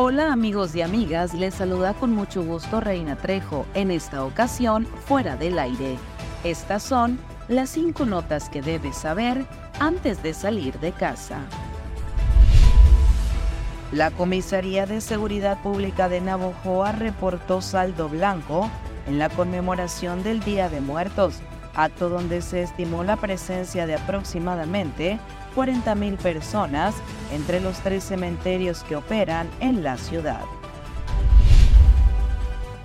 Hola amigos y amigas, les saluda con mucho gusto Reina Trejo, en esta ocasión fuera del aire. Estas son las cinco notas que debes saber antes de salir de casa. La Comisaría de Seguridad Pública de Navojoa reportó saldo blanco en la conmemoración del Día de Muertos, acto donde se estimó la presencia de aproximadamente 40.000 personas entre los tres cementerios que operan en la ciudad.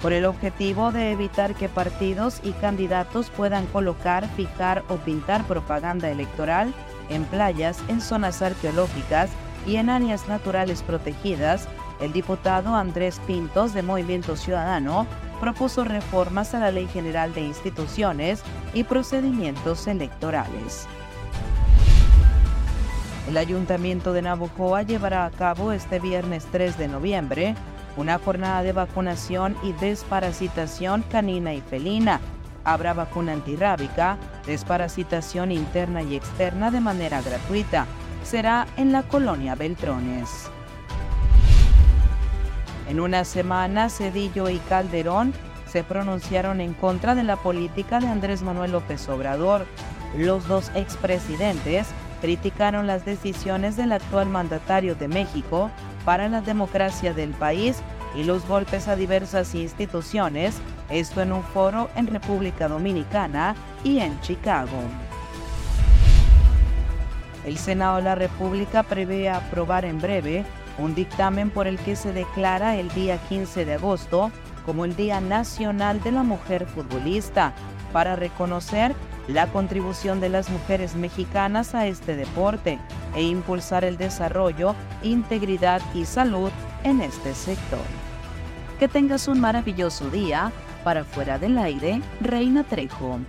Por el objetivo de evitar que partidos y candidatos puedan colocar, fijar o pintar propaganda electoral en playas, en zonas arqueológicas y en áreas naturales protegidas, el diputado Andrés Pintos de Movimiento Ciudadano propuso reformas a la Ley General de Instituciones y Procedimientos Electorales. El Ayuntamiento de Navojoa llevará a cabo este viernes 3 de noviembre una jornada de vacunación y desparasitación canina y felina. Habrá vacuna antirrábica, desparasitación interna y externa de manera gratuita. Será en la colonia Beltrones. En una semana, Cedillo y Calderón se pronunciaron en contra de la política de Andrés Manuel López Obrador. Los dos expresidentes criticaron las decisiones del actual mandatario de México para la democracia del país y los golpes a diversas instituciones, esto en un foro en República Dominicana y en Chicago. El Senado de la República prevé aprobar en breve un dictamen por el que se declara el día 15 de agosto como el Día Nacional de la Mujer Futbolista para reconocer la contribución de las mujeres mexicanas a este deporte e impulsar el desarrollo, integridad y salud en este sector. Que tengas un maravilloso día. Para fuera del aire, Reina Trejo.